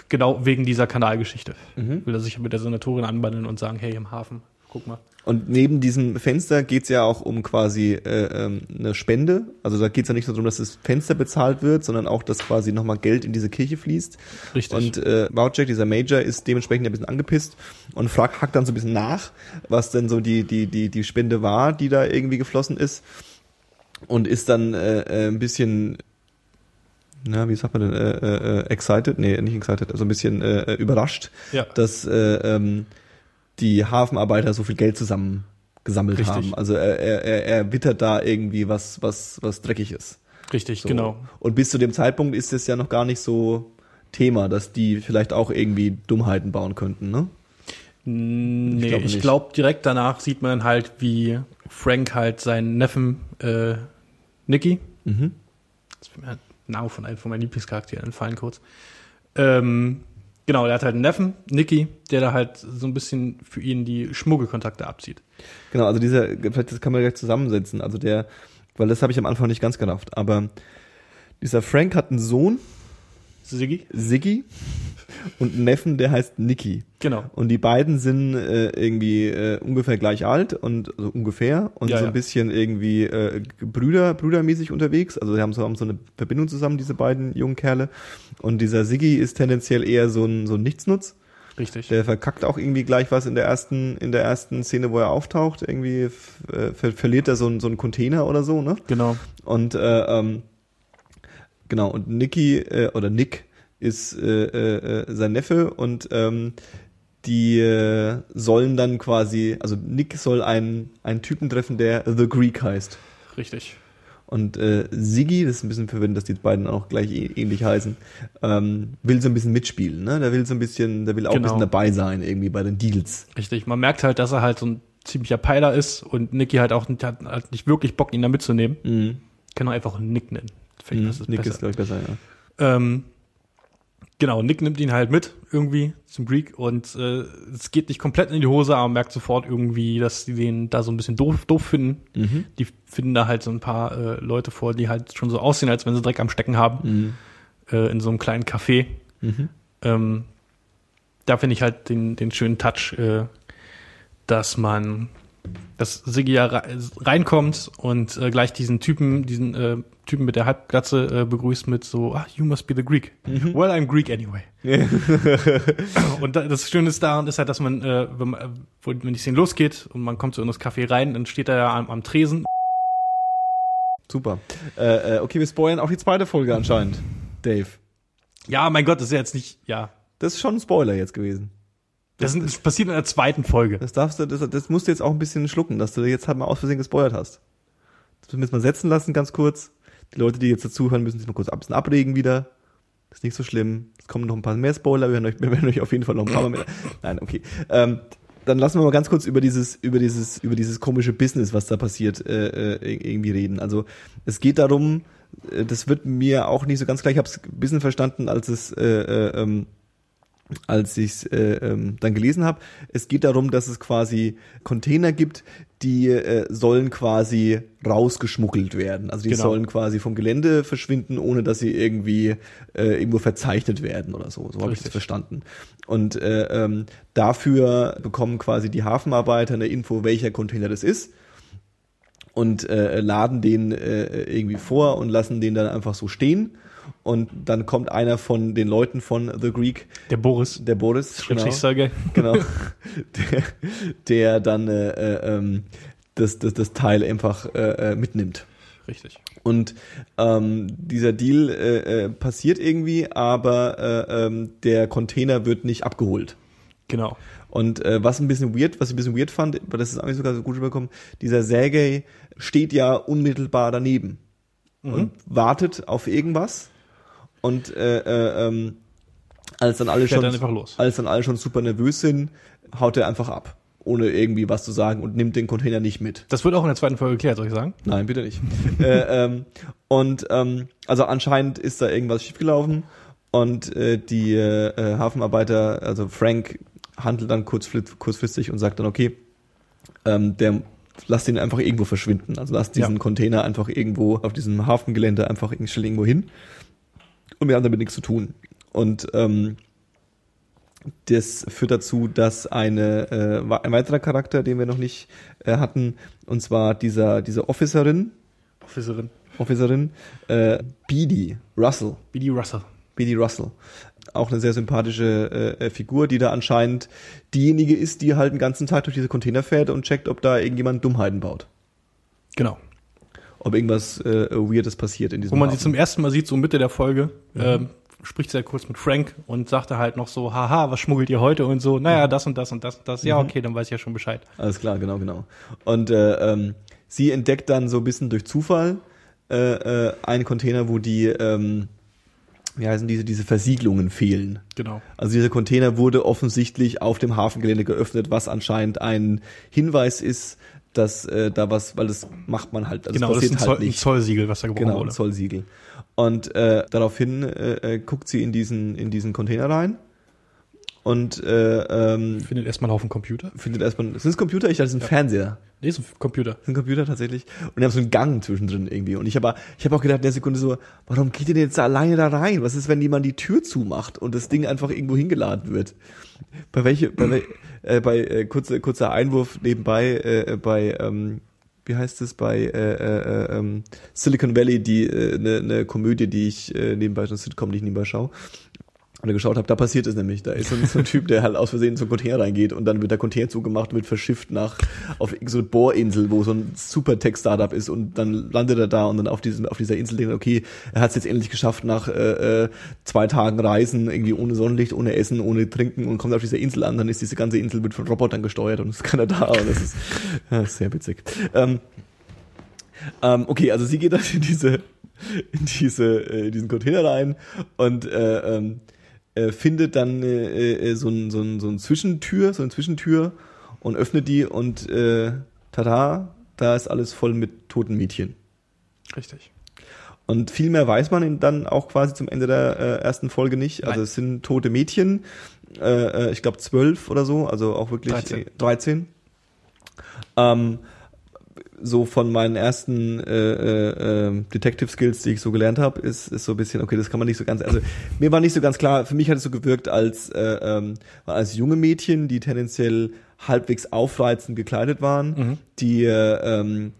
Genau wegen dieser Kanalgeschichte. Mhm. Will er sich mit der Senatorin anbandeln und sagen, hey, im Hafen, guck mal. Und neben diesem Fenster geht's ja auch um quasi äh, ähm, eine Spende. Also da geht's ja nicht nur darum, dass das Fenster bezahlt wird, sondern auch, dass quasi nochmal Geld in diese Kirche fließt. Richtig. Und äh, Wojciech, dieser Major, ist dementsprechend ein bisschen angepisst und fragt, hackt dann so ein bisschen nach, was denn so die, die, die, die Spende war, die da irgendwie geflossen ist. Und ist dann äh, äh, ein bisschen, na, wie sagt man denn, äh, äh, äh, excited? Nee, nicht excited, also ein bisschen äh, äh, überrascht, Ja. dass äh, ähm, die Hafenarbeiter so viel Geld zusammen gesammelt Richtig. haben. Also er, er, er, er wittert da irgendwie was, was, was dreckig ist. Richtig, So. genau. Und bis zu dem Zeitpunkt ist es ja noch gar nicht so Thema, dass die vielleicht auch irgendwie Dummheiten bauen könnten, ne? Nee, ich glaube, direkt danach sieht man halt, wie Frank halt seinen Neffen äh, Nicky, Mhm. das ist mir der Name von einem von meinen Lieblingscharakteren entfallen kurz. Ähm, genau, der hat halt einen Neffen, Nicky, der da halt so ein bisschen für ihn die Schmuggelkontakte abzieht. Genau, also dieser, vielleicht das kann man gleich zusammensetzen. Also der, weil das habe ich am Anfang nicht ganz gerafft, aber dieser Frank hat einen Sohn, Siggi? Siggi, und einen Neffen, der heißt Nicky. Genau. Und die beiden sind äh, irgendwie äh, ungefähr gleich alt und also ungefähr und Ja, so ja. ein bisschen irgendwie äh, Brüder, brüdermäßig unterwegs. Also sie haben so, haben so eine Verbindung zusammen, diese beiden jungen Kerle. Und dieser Siggi ist tendenziell eher so ein, so ein Nichtsnutz. Richtig. Der verkackt auch irgendwie gleich was in der ersten, in der ersten Szene, wo er auftaucht. Irgendwie äh, ver verliert er so, ein, so einen Container oder so, ne? genau. Und äh, ähm, genau, und Nicky äh, oder Nick ist äh, äh, äh, sein Neffe und ähm, die äh, sollen dann quasi, also Nick soll einen, einen Typen treffen, der The Greek heißt. Richtig. Und äh, Siggi, das ist ein bisschen verwirrend, dass die beiden auch gleich ähnlich heißen, ähm, will so ein bisschen mitspielen, ne? Der will so ein bisschen, der will auch ein Genau. bisschen dabei sein, irgendwie bei den Deals. Richtig. Man merkt halt, dass er halt so ein ziemlicher Peiler ist und Nicky halt auch nicht, hat halt nicht wirklich Bock, ihn da mitzunehmen. Mhm. Kann auch einfach Nick nennen. Ich, das ist Nick besser. ist, glaube ich, besser, ja. Ähm, genau, Nick nimmt ihn halt mit irgendwie zum Greek und äh, es geht nicht komplett in die Hose, aber merkt sofort irgendwie, dass die den da so ein bisschen doof, doof finden. Mhm. Die finden da halt so ein paar äh, Leute vor, die halt schon so aussehen, als wenn sie Dreck am Stecken haben, Mhm. äh, in so einem kleinen Café. Mhm. Ähm, da finde ich halt den, den schönen Touch, äh, dass man, dass Siggi ja re- reinkommt und äh, gleich diesen Typen, diesen äh, Typen mit der Halbglatze äh, begrüßt mit so, ah, you must be the Greek. Well, I'm Greek anyway. (laughs) und da, das Schöne ist daran ist halt, dass man, äh, wenn, man, äh, wenn die Szene losgeht und man kommt so in das Café rein, dann steht er ja am, am Tresen. Super. Äh, äh, okay, wir spoilern auch die zweite Folge anscheinend, Dave. Ja, mein Gott, das ist ja jetzt nicht, ja. Das ist schon ein Spoiler jetzt gewesen. Das, sind, das passiert in der zweiten Folge. Das darfst du, das, das musst du jetzt auch ein bisschen schlucken, dass du jetzt halt mal aus Versehen gespoilert hast. Das müssen wir jetzt mal setzen lassen, ganz kurz. Die Leute, die jetzt dazuhören, müssen sich mal kurz ein bisschen abregen wieder. Das ist nicht so schlimm. Es kommen noch ein paar mehr Spoiler. Wir werden euch, wir werden euch auf jeden Fall noch ein paar mehr. Nein, okay. Ähm, dann lassen wir mal ganz kurz über dieses, über dieses, über dieses komische Business, was da passiert, äh, äh, irgendwie reden. Also es geht darum, äh, das wird mir auch nicht so ganz klar. Ich habe es ein bisschen verstanden, als es äh, äh, ähm, als ich es äh, ähm, dann gelesen habe. Es geht darum, dass es quasi Container gibt, die äh, sollen quasi rausgeschmuggelt werden. Also die Genau. sollen quasi vom Gelände verschwinden, ohne dass sie irgendwie äh, irgendwo verzeichnet werden oder so. So habe ich das verstanden. Und äh, ähm, dafür bekommen quasi die Hafenarbeiter eine Info, welcher Container das ist und äh, laden den äh, irgendwie vor und lassen den dann einfach so stehen. Und dann kommt einer von den Leuten von The Greek, Der Boris. der Boris, Schrägstrich Sergei. (laughs) genau, der, der dann äh, äh, ähm, das, das, das Teil einfach äh, äh, mitnimmt. Richtig. Und ähm, dieser Deal äh, äh, passiert irgendwie, aber äh, ähm, der Container wird nicht abgeholt. Genau. Und äh, was ein bisschen weird, was ich ein bisschen weird fand, aber das ist eigentlich sogar so gut rübergekommen, dieser Sergei steht ja unmittelbar daneben und wartet auf irgendwas. Und äh, äh, ähm, als dann alle Fährt schon dann als dann alle schon super nervös sind, haut er einfach ab, ohne irgendwie was zu sagen und nimmt den Container nicht mit. Das wird auch in der zweiten Folge geklärt, soll ich sagen? Nein, bitte nicht. (laughs) äh, ähm, und ähm, also anscheinend ist da irgendwas schiefgelaufen und äh, die äh, Hafenarbeiter, also Frank, handelt dann kurzfli- kurzfristig und sagt dann, okay, ähm, der lasst ihn einfach irgendwo verschwinden. Also lasst diesen Ja. Container einfach irgendwo auf diesem Hafengelände einfach irgendwo hin. Und wir haben damit nichts zu tun. Und ähm, das führt dazu, dass eine, äh, ein weiterer Charakter, den wir noch nicht äh, hatten, und zwar dieser, diese Officerin, Officerin. Officerin, äh, Beady Russell, B.D. Russell. Beady Russell. Auch eine sehr sympathische äh, äh, Figur, die da anscheinend diejenige ist, die halt den ganzen Tag durch diese Container fährt und checkt, ob da irgendjemand Dummheiten baut. Genau. Ob irgendwas äh, Weirdes passiert in diesem Wo man sie Hafen. zum ersten Mal sieht, so Mitte der Folge, ähm, spricht sie ja kurz mit Frank und sagt halt noch so, haha, was schmuggelt ihr heute und so, naja, das und das und das und das. Ja, okay, dann weiß ich ja schon Bescheid. Alles klar, genau, genau. Und äh, ähm, sie entdeckt dann so ein bisschen durch Zufall äh, äh, einen Container, wo die, ähm, wie heißen diese, diese Versiegelungen fehlen. Genau. Also dieser Container wurde offensichtlich auf dem Hafengelände geöffnet, was anscheinend ein Hinweis ist, dass äh, da was, weil das macht man halt, also genau, das das ist ein, Zoll, halt ein nicht. Zollsiegel, was da gebrochen Genau, ein wurde. Zollsiegel. Und äh, daraufhin äh, äh, guckt sie in diesen, in diesen Container rein und äh, ähm, Findet erstmal einen Haufen Computer. findet erstmal, sind es Computer? Ich dachte, es ist ein Fernseher. Nee, ist ein Computer. Ein Computer tatsächlich. Und die haben so einen Gang zwischendrin irgendwie. Und ich habe ich hab auch gedacht in der Sekunde so, warum geht ihr denn jetzt alleine da rein? Was ist, wenn jemand die Tür zumacht und das Ding einfach irgendwo hingeladen wird? Bei welche, bei, äh, bei äh, kurzer, kurzer Einwurf nebenbei, äh, bei, ähm, wie heißt es, bei äh, äh, äh, ähm, Silicon Valley, die eine äh, ne- ne Komödie, die ich äh, nebenbei, eine Sitcom, die ich nebenbei schaue, oder geschaut habe, da passiert es nämlich. Da ist so ein, so ein Typ, der halt aus Versehen in so einen Container reingeht und dann wird der Container zugemacht, wird verschifft nach auf so eine Bohrinsel, wo so ein super Tech-Startup ist und dann landet er da und dann auf diesem auf dieser Insel denkt, okay, er hat es jetzt endlich geschafft nach äh, äh, zwei Tagen Reisen, irgendwie ohne Sonnenlicht, ohne Essen, ohne Trinken und kommt auf dieser Insel an, dann ist diese ganze Insel wird von Robotern gesteuert und ist keiner da und das ist, (laughs) ist sehr witzig. Ähm, ähm, okay, also sie geht dann in diese, in diese, äh, diesen Container rein und äh, ähm, äh, findet dann äh, äh, so ein, so ein, so ein Zwischentür, so eine Zwischentür und öffnet die und äh, tada, da ist alles voll mit toten Mädchen. Richtig. Und viel mehr weiß man dann auch quasi zum Ende der äh, ersten Folge nicht. Also Nein. es sind tote Mädchen, äh, äh, ich glaube zwölf oder so, also auch wirklich 13. äh, 13. Ähm, so von meinen ersten äh, äh, äh, Detective Skills, die ich so gelernt habe, ist, ist so ein bisschen, okay, das kann man nicht so ganz, also mir war nicht so ganz klar, für mich hat es so gewirkt als, äh, ähm, als junge Mädchen, die tendenziell halbwegs aufreizend gekleidet waren, Mhm. die äh, ähm,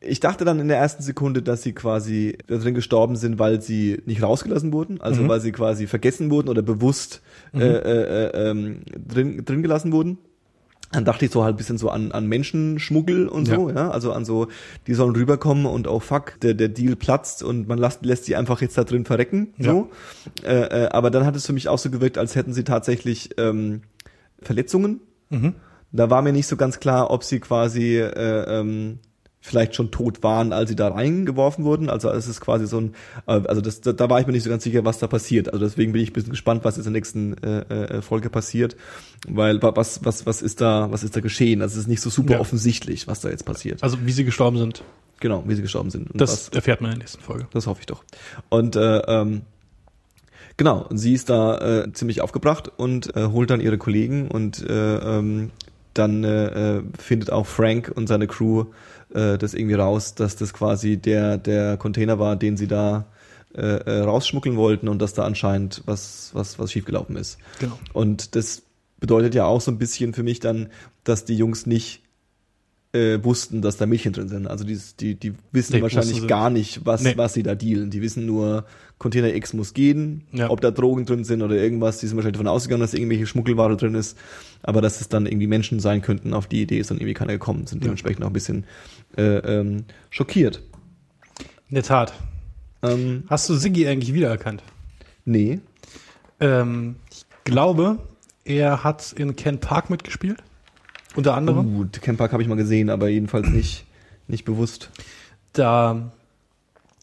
ich dachte dann in der ersten Sekunde, dass sie quasi da drin gestorben sind, weil sie nicht rausgelassen wurden, also Mhm. weil sie quasi vergessen wurden oder bewusst äh, äh, äh, ähm, drin, drin gelassen wurden. Dann dachte ich so halt ein bisschen so an, an Menschenschmuggel und so, ja. Also an so, die sollen rüberkommen und oh fuck, der, der Deal platzt und man lässt, lässt sie einfach jetzt da drin verrecken. So. Äh, äh, aber dann hat es für mich auch so gewirkt, als hätten sie tatsächlich ähm, Verletzungen. Mhm. Da war mir nicht so ganz klar, ob sie quasi äh, ähm, vielleicht schon tot waren, als sie da reingeworfen wurden. Also es ist quasi so ein, äh, also das, da, da war ich mir nicht so ganz sicher, was da passiert. Also deswegen bin ich ein bisschen gespannt, was jetzt in der nächsten äh, äh, Folge passiert, weil wa- was was was ist da was ist da geschehen? Also es ist nicht so super Ja. offensichtlich, was da jetzt passiert. Also wie sie gestorben sind, Genau, wie sie gestorben sind. Und das was, erfährt man in der nächsten Folge. das hoffe ich doch. Und äh, ähm, genau, sie ist da äh, ziemlich aufgebracht und äh, holt dann ihre Kollegen und äh, ähm, dann äh, äh, findet auch Frank und seine Crew äh, das irgendwie raus, dass das quasi der der Container war, den sie da äh, äh, rausschmuggeln wollten und dass da anscheinend was was was schiefgelaufen ist. Genau. Und das bedeutet ja auch so ein bisschen für mich dann, dass die Jungs nicht äh, wussten, dass da Mädchen drin sind. Also die, die, die wissen Nee, wahrscheinlich gar nicht, was, Nee. was sie da dealen. Die wissen nur, Container X muss gehen, Ja. ob da Drogen drin sind oder irgendwas. Die sind wahrscheinlich davon ausgegangen, dass irgendwelche Schmuggelware drin ist. Aber dass es dann irgendwie Menschen sein könnten, auf die Idee ist dann irgendwie keiner gekommen, sind dementsprechend auch ein bisschen äh, ähm, schockiert. In der Tat. Ähm, Hast du Siggi eigentlich wiedererkannt? nee. Ähm, ich glaube, er hat in Ken Park mitgespielt. Unter anderem. Uh, Camp Park habe ich mal gesehen, aber jedenfalls nicht, nicht bewusst. Da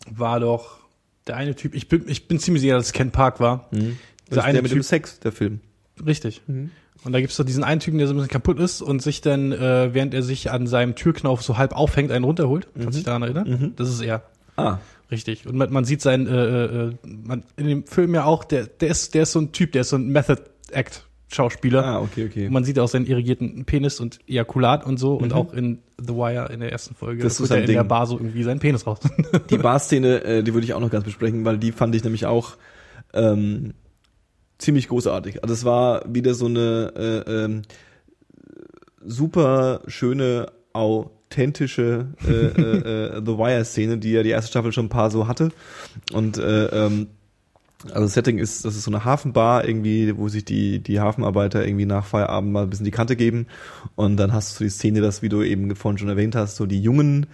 war doch der eine Typ, ich bin, ich bin ziemlich sicher, dass es Ken Park war. Das Der ist eine der mit dem Typ, Sex, der Film. richtig. Und da gibt's doch diesen einen Typen, der so ein bisschen kaputt ist und sich dann, äh, während er sich an seinem Türknauf so halb aufhängt, einen runterholt. Kannst du dich daran erinnern? Das ist er. Ah, Richtig. Und man, man sieht sein, äh, äh, man, in dem Film ja auch, der, der ist, der ist so ein Typ, der ist so ein Method Act Schauspieler. ah, okay, okay. Man sieht auch seinen irrigierten Penis und Ejakulat und so und auch in The Wire in der ersten Folge. Mhm. Das ist er in der. Bar so irgendwie seinen Penis raus. (laughs) Die Bar-Szene, äh, die würde ich auch noch ganz besprechen, weil die fand ich nämlich auch ähm, ziemlich großartig. Also es war wieder so eine äh, ähm, super schöne, authentische äh, äh, äh, The Wire-Szene, die ja die erste Staffel schon ein paar so hatte. Und äh, ähm, also das Setting ist, das ist so eine Hafenbar irgendwie, wo sich die, die Hafenarbeiter irgendwie nach Feierabend mal ein bisschen die Kante geben. Und dann hast du die Szene, das, wie du eben vorhin schon erwähnt hast, so die jungen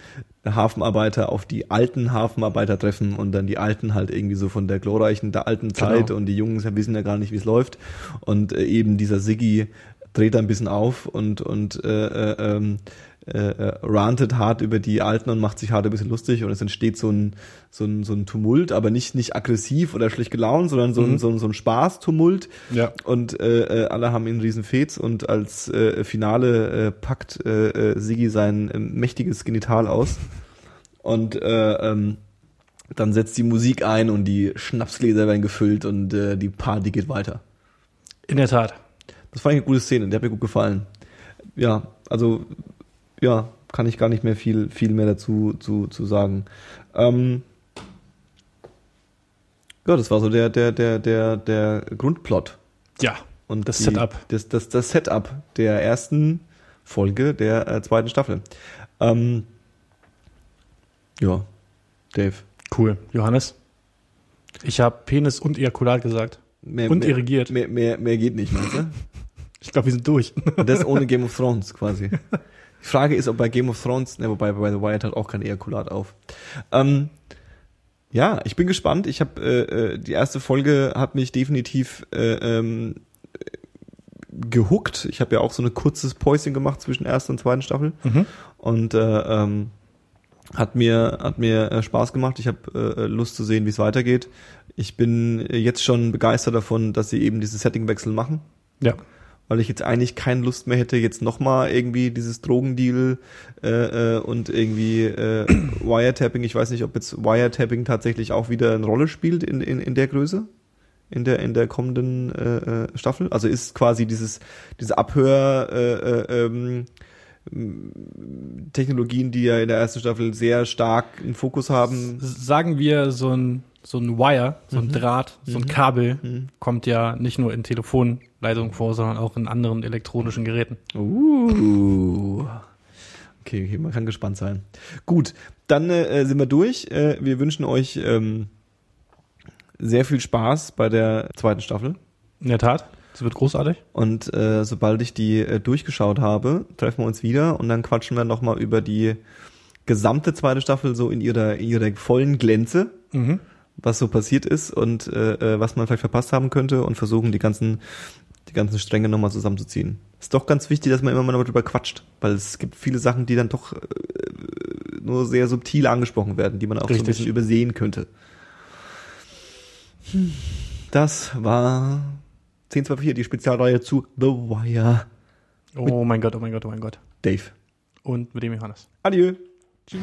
Hafenarbeiter auf die alten Hafenarbeiter treffen und dann die alten halt irgendwie so von der glorreichen, der alten Zeit Genau. und die Jungen wissen ja gar nicht, wie es läuft. Und äh, eben dieser Siggi dreht da ein bisschen auf und, und äh, äh, ähm, äh, äh, rantet hart über die Alten und macht sich hart ein bisschen lustig und es entsteht so ein, so ein, so ein Tumult, aber nicht, nicht aggressiv oder schlecht gelaunt, sondern so ein, so ein, so ein Spaß-Tumult. Ja. Und äh, äh, alle haben einen riesen Fets und als äh, Finale äh, packt äh, äh, Siggi sein äh, mächtiges Genital aus und äh, ähm, dann setzt die Musik ein und die Schnapsgläser werden gefüllt und äh, die Party geht weiter. In der Tat. Das ich eine gute Szene, die hat mir gut gefallen. Ja, also ja, kann ich gar nicht mehr viel, viel mehr dazu zu, zu sagen. Ähm, ja, das war so der, der, der, der, der Grundplot. Ja. Und Das die, Setup. Das, das, das Setup der ersten Folge der äh, zweiten Staffel. Ähm, ja, Dave. Cool. Johannes? Ich habe Penis und Ejakulat gesagt. Mehr, Und mehr, irrigiert. Mehr, mehr, mehr geht nicht, meinst du? Ich glaube, wir sind durch. Und das ohne (laughs) Game of Thrones quasi. Die Frage ist, ob bei Game of Thrones, ne, wobei bei The Wire hat auch kein Ejakulat auf. Ähm, ja, ich bin gespannt. Ich habe äh, äh, die erste Folge hat mich definitiv äh, ähm, gehuckt. Ich habe ja auch so ein kurzes Päuschen gemacht zwischen erster und zweiten Staffel Mhm. und äh, ähm, hat mir hat mir äh, Spaß gemacht. Ich habe äh, Lust zu sehen, wie es weitergeht. Ich bin äh, jetzt schon begeistert davon, dass sie eben diese Settingwechsel machen Ja. Weil ich jetzt eigentlich keine Lust mehr hätte, jetzt nochmal irgendwie dieses Drogendeal äh, äh, und irgendwie äh, Wiretapping. Ich weiß nicht, ob jetzt Wiretapping tatsächlich auch wieder eine Rolle spielt in, in, in der Größe, in der in der kommenden äh, äh, Staffel. Also ist quasi dieses diese Abhör äh, äh, ähm, Technologien, die ja in der ersten Staffel sehr stark einen Fokus haben. Sagen wir, so ein, so ein Wire, so Mhm. ein Draht, so ein Kabel kommt ja nicht nur in Telefonleitungen vor, sondern auch in anderen elektronischen Geräten. Uh. Okay, okay, man kann gespannt sein. Gut, dann äh, sind wir durch. Äh, wir wünschen euch ähm, sehr viel Spaß bei der zweiten Staffel. In der Tat. Das wird großartig. Und äh, sobald ich die äh, durchgeschaut habe, treffen wir uns wieder und dann quatschen wir nochmal über die gesamte zweite Staffel so in ihrer, in ihrer vollen Glänze, Mhm. Was so passiert ist und äh, äh, was man vielleicht verpasst haben könnte und versuchen die ganzen, die ganzen Stränge nochmal zusammenzuziehen. Ist doch ganz wichtig, dass man immer mal darüber quatscht, weil es gibt viele Sachen, die dann doch äh, nur sehr subtil angesprochen werden, die man auch so ein Richtig. bisschen übersehen könnte. Das war 1024, die Spezialreihe zu The Wire. Oh mein Gott, oh mein Gott, oh mein Gott. Dave. Und mit dem Johannes. Adieu. Tschüss.